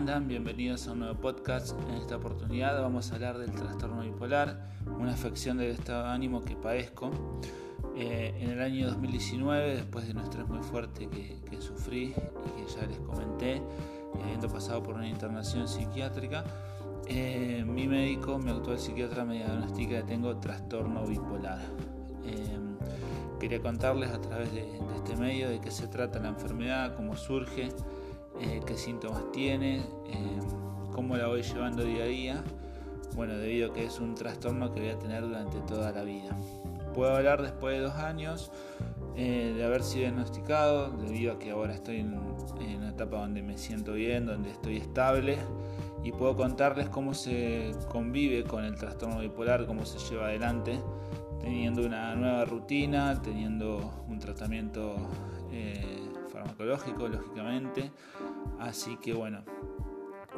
andan? Bienvenidos a un nuevo podcast. En esta oportunidad vamos a hablar del trastorno bipolar, una afección del estado de ánimo que padezco. Eh, en el año 2019, después de un estrés muy fuerte que, sufrí y que ya les comenté, y habiendo pasado por una internación psiquiátrica, eh, mi médico, mi actual psiquiatra, me diagnostica que tengo trastorno bipolar. Eh, quería contarles a través de, de, este medio de qué se trata la enfermedad, cómo surge, eh, qué síntomas tiene, eh, cómo la voy llevando día a día. Bueno, debido a que es un trastorno que voy a tener durante toda la vida. Puedo hablar después de dos años eh, de haber sido diagnosticado, debido a que ahora estoy en, una etapa donde me siento bien, donde estoy estable y puedo contarles cómo se convive con el trastorno bipolar, cómo se lleva adelante, teniendo una nueva rutina, teniendo un tratamiento farmacológico, lógicamente. Así que bueno,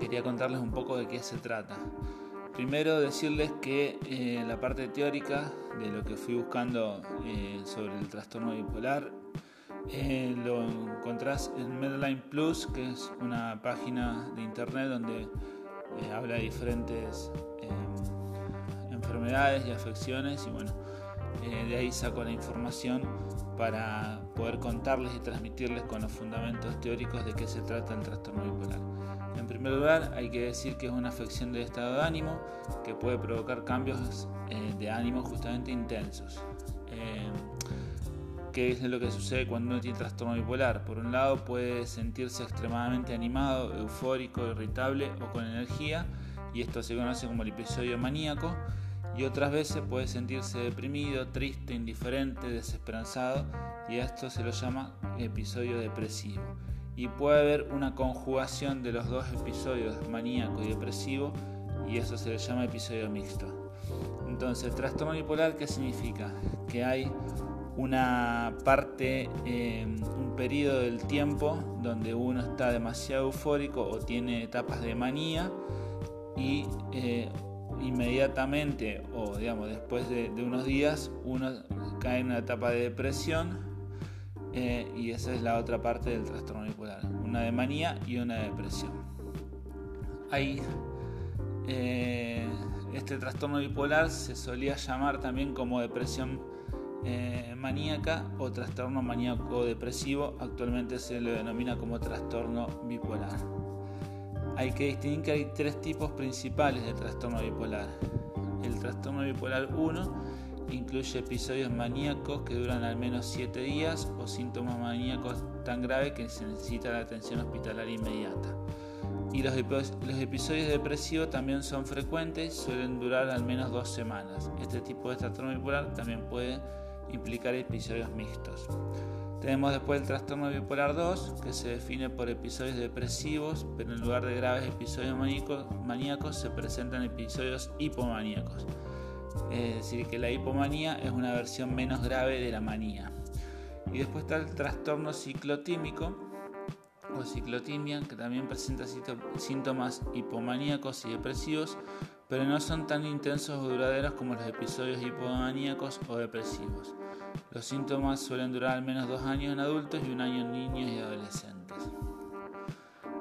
quería contarles un poco de qué se trata. Primero decirles que eh, la parte teórica de lo que fui buscando eh, sobre el trastorno bipolar eh, lo encontrás en Medline Plus, que es una página de internet donde habla de diferentes enfermedades y afecciones y bueno, de ahí saco la información para poder contarles y transmitirles con los fundamentos teóricos de qué se trata el trastorno bipolar. En primer lugar, hay que decir que es una afección del estado de ánimo que puede provocar cambios eh, de ánimo justamente intensos. Eh, ¿Qué es lo que sucede cuando uno tiene trastorno bipolar? Por un lado, puede sentirse extremadamente animado, eufórico, irritable o con energía, y esto se conoce como el episodio maníaco y otras veces puede sentirse deprimido, triste, indiferente, desesperanzado y esto se lo llama episodio depresivo. Y puede haber una conjugación de los dos episodios, maníaco y depresivo, y eso se le llama episodio mixto. Entonces, trastorno bipolar, ¿qué significa? Que hay una parte, em, un periodo del tiempo donde uno está demasiado eufórico o tiene etapas de manía y eh, inmediatamente o digamos después de, unos días uno cae en una etapa de depresión eh, y esa es la otra parte del trastorno bipolar, una de manía y una de depresión. Hay, eh, este trastorno bipolar se solía llamar también como depresión eh, maníaca o trastorno maníaco depresivo, actualmente se lo denomina como trastorno bipolar hay que distinguir que hay tres tipos principales de trastorno bipolar. El trastorno bipolar 1 incluye episodios maníacos que duran al menos 7 días o síntomas maníacos tan graves que se necesita la atención hospitalaria inmediata. Y los, los episodios depresivos también son frecuentes, suelen durar al menos dos semanas. Este tipo de trastorno bipolar también puede implicar episodios mixtos. Tenemos después el trastorno bipolar 2, que se define por episodios depresivos, pero en lugar de graves episodios maníacos se presentan episodios hipomaníacos. Es decir, que la hipomanía es una versión menos grave de la manía. Y después está el trastorno ciclotímico o ciclotimia, que también presenta síntomas hipomaníacos y depresivos, pero no son tan intensos o duraderos como los episodios hipomaníacos o depresivos. Los síntomas suelen durar al menos dos años en adultos y un año en niños y adolescentes.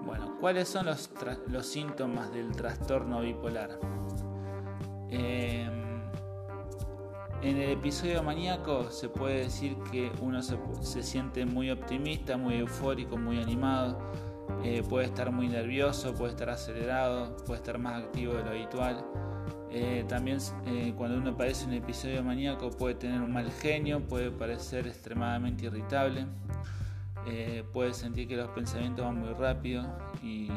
Bueno, ¿cuáles son los, los síntomas del trastorno bipolar? Em, en el episodio maníaco se puede decir que uno se, se siente muy optimista, muy eufórico, muy animado, eh, puede estar muy nervioso, puede estar acelerado, puede estar más activo de lo habitual. Eh, también eh, cuando uno padece un episodio maníaco puede tener un mal genio, puede parecer extremadamente irritable, puede sentir que los pensamientos van muy rápido y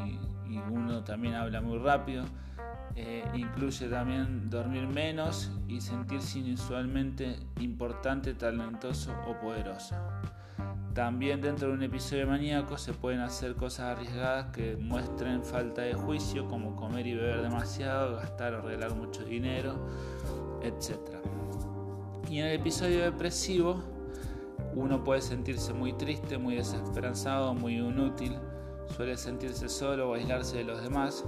uno también habla muy rápido. incluye también dormir menos y sentirse inusualmente importante, talentoso o poderoso. También dentro de un episodio maníaco se pueden hacer cosas arriesgadas que muestren falta de juicio, como comer y beber demasiado, gastar o regalar mucho dinero, etc. Y en el episodio depresivo, uno puede sentirse muy triste, muy desesperanzado, muy inútil, suele sentirse solo o aislarse de los demás,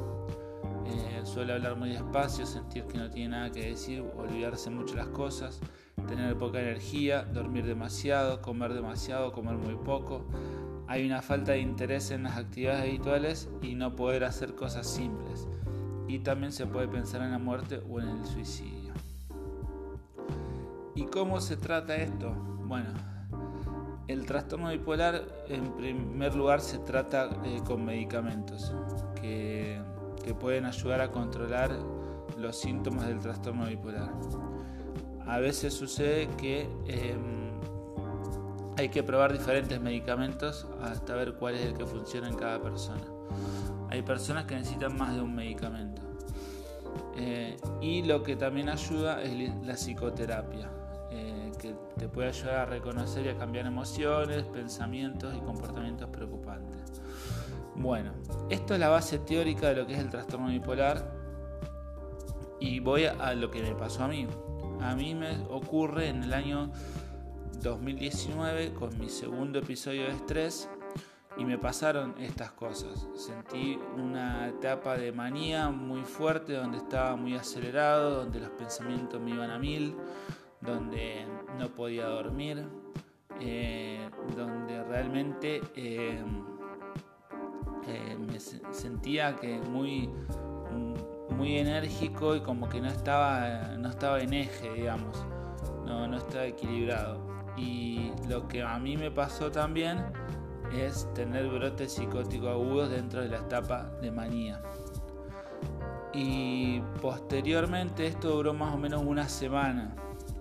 eh, suele hablar muy despacio, sentir que no tiene nada que decir, olvidarse mucho las cosas tener poca energía, dormir demasiado, comer demasiado, comer muy poco, hay una falta de interés en las actividades habituales y no poder hacer cosas simples. Y también se puede pensar en la muerte o en el suicidio. ¿Y cómo se trata esto? Bueno, el trastorno bipolar en primer lugar se trata eh, con medicamentos que, pueden ayudar a controlar los síntomas del trastorno bipolar. A veces sucede que em, hay que probar diferentes medicamentos hasta ver cuál es el que funciona en cada persona. Hay personas que necesitan más de un medicamento. Eh, y lo que también ayuda es la psicoterapia, eh, que te puede ayudar a reconocer y a cambiar emociones, pensamientos y comportamientos preocupantes. Bueno, esto es la base teórica de lo que es el trastorno bipolar y voy a lo que me pasó a mí. A mí me ocurre en el año 2019 con mi segundo episodio de estrés y me pasaron estas cosas. Sentí una etapa de manía muy fuerte donde estaba muy acelerado, donde los pensamientos me iban a mil, donde no podía dormir, eh, donde realmente eh, eh, me sentía que muy, muy enérgico y como que no estaba, no estaba en eje, digamos, no, no estaba equilibrado. Y lo que a mí me pasó también es tener brotes psicóticos agudos dentro de la etapa de manía. Y posteriormente esto duró más o menos una semana,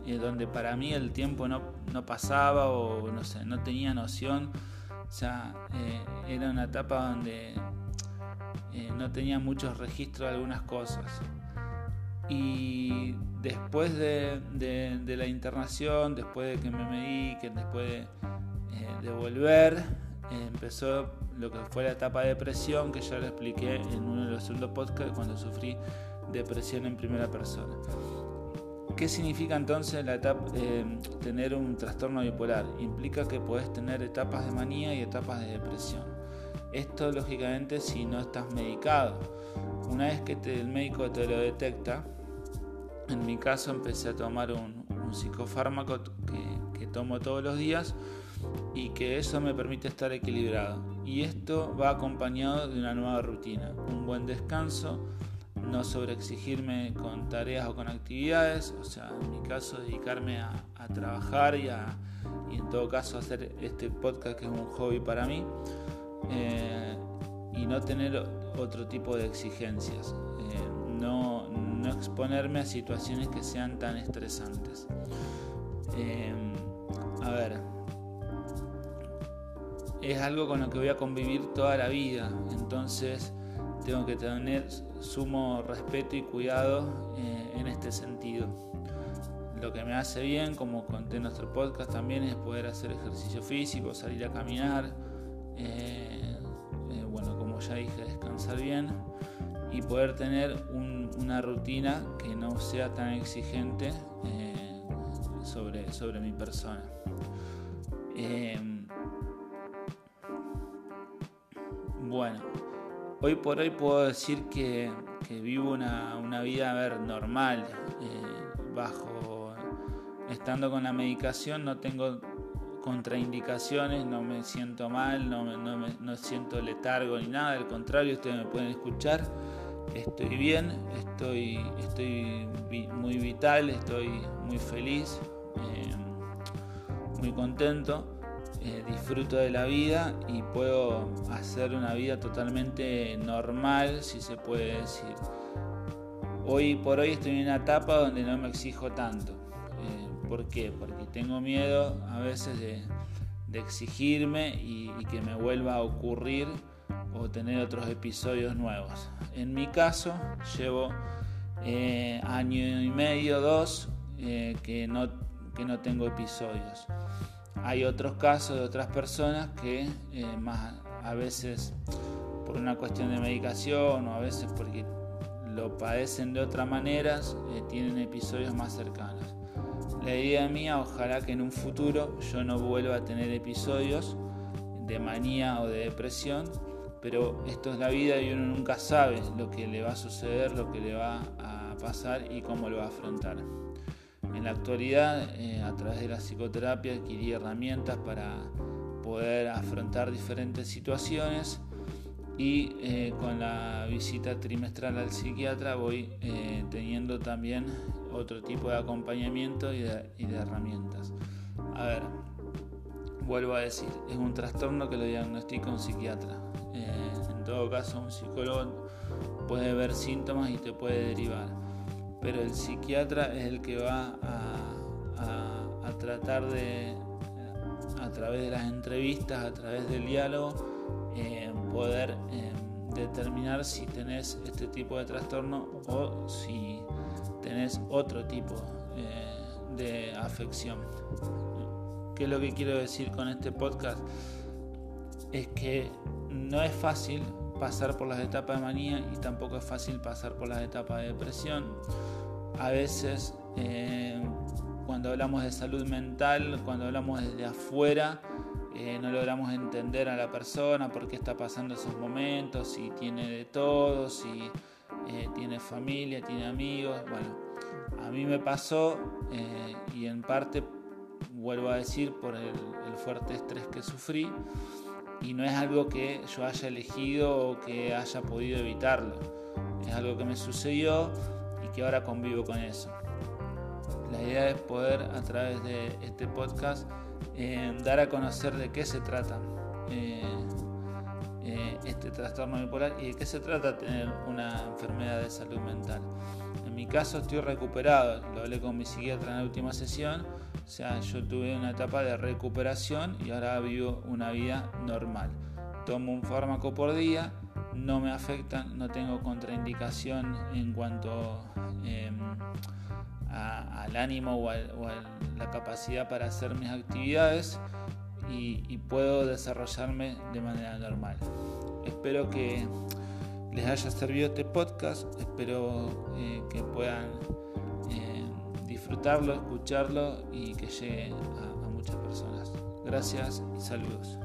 eh, donde para mí el tiempo no, pasaba o no sé, no tenía noción. O eh, era una etapa donde eh, no tenía muchos registros de algunas cosas. Y después de, la internación, después de que me mediquen, después de, eh, volver, eh, empezó lo que fue la etapa de depresión, que ya lo expliqué en uno de los segundos podcasts cuando sufrí depresión en primera persona. ¿Qué significa entonces la etapa, eh, tener un trastorno bipolar? Implica que puedes tener etapas de manía y etapas de depresión. Esto lógicamente si no estás medicado. Una vez que el médico te lo detecta, en mi caso empecé a tomar un, psicofármaco que, tomo todos los días y que eso me permite estar equilibrado. Y esto va acompañado de una nueva rutina, un buen descanso, no sobreexigirme con tareas o con actividades, o sea, en mi caso dedicarme a, trabajar y, y, en todo caso hacer este podcast que es un hobby para mí eh, y no tener otro tipo de exigencias. Eh, no, no exponerme a situaciones que sean tan estresantes. Em, a ver, es algo con lo que voy a convivir toda la vida, entonces tengo que tener sumo respeto y cuidado eh, en este sentido. Lo que me hace bien, como conté en nuestro podcast también, es poder hacer ejercicio físico, salir a caminar, eh, eh, bueno, como ya dije, descansar bien y poder tener una rutina que no sea tan exigente eh, sobre, sobre mi persona. Em, bueno, hoy por hoy puedo decir que, vivo una, vida a ver, normal, bajo, estando con la medicación no tengo contraindicaciones, no me siento mal, no, no, me, no siento letargo ni nada, al contrario, ustedes me pueden escuchar estoy bien, estoy, estoy muy vital, estoy muy feliz, eh, muy contento, eh, disfruto de la vida y puedo hacer una vida totalmente normal, si se puede decir. Hoy por hoy estoy en una etapa donde no me exijo tanto. ¿Por qué? Porque tengo miedo a veces de, exigirme y que me vuelva a ocurrir o tener otros episodios nuevos. En mi caso, llevo eh, año y medio, dos, eh, que, no, que no tengo episodios. Hay otros casos de otras personas que eh, más a veces por una cuestión de medicación o a veces porque lo padecen de otra manera, tienen episodios más cercanos. La idea mía, ojalá que en un futuro yo no vuelva a tener episodios de manía o de depresión, pero esto es la vida y uno nunca sabe lo que le va a suceder, lo que le va a pasar y cómo lo va a afrontar. En la actualidad, eh, a través de la psicoterapia, adquirí herramientas para, poder afrontar diferentes situaciones y eh, con la visita trimestral al psiquiatra voy eh, teniendo también otro tipo de acompañamiento y de, herramientas. A ver, vuelvo a decir, es un trastorno que lo diagnostica un psiquiatra. Eh, en todo caso, un psicólogo puede ver síntomas y te puede derivar, pero el psiquiatra es el que va a, tratar de, a través de las entrevistas, a través del diálogo, eh, poder eh, determinar si tenés este tipo de trastorno o si tenés otro tipo eh, de afección. ¿Qué es lo que quiero decir con este podcast? Es que no es fácil pasar por las etapas de manía y tampoco es fácil pasar por las etapas de depresión. A veces cuando hablamos de salud mental, cuando hablamos desde afuera, eh, no logramos entender a la persona por qué está pasando esos momentos, si tiene de todo, si eh, tiene familia, tiene amigos. Bueno, a mí me pasó eh, y en parte, vuelvo a decir, por el, fuerte estrés que sufrí y no es algo que yo haya elegido o que haya podido evitarlo. Es algo que me sucedió y que ahora convivo con eso. La idea es poder a través de este podcast eh, dar a conocer de qué se trata eh, eh, este trastorno bipolar y de qué se trata tener una enfermedad de salud mental. En mi caso estoy recuperado, lo hablé con mi psiquiatra en la última sesión, o sea, yo tuve una etapa de recuperación y ahora vivo una vida normal. Tomo un fármaco por día, no me afecta, no tengo contraindicación en cuanto em, al ánimo o, a la capacidad para hacer mis actividades y, puedo desarrollarme de manera normal. Espero que les haya servido este podcast, espero eh, que puedan eh, disfrutarlo, escucharlo y que llegue a muchas personas. Gracias y saludos.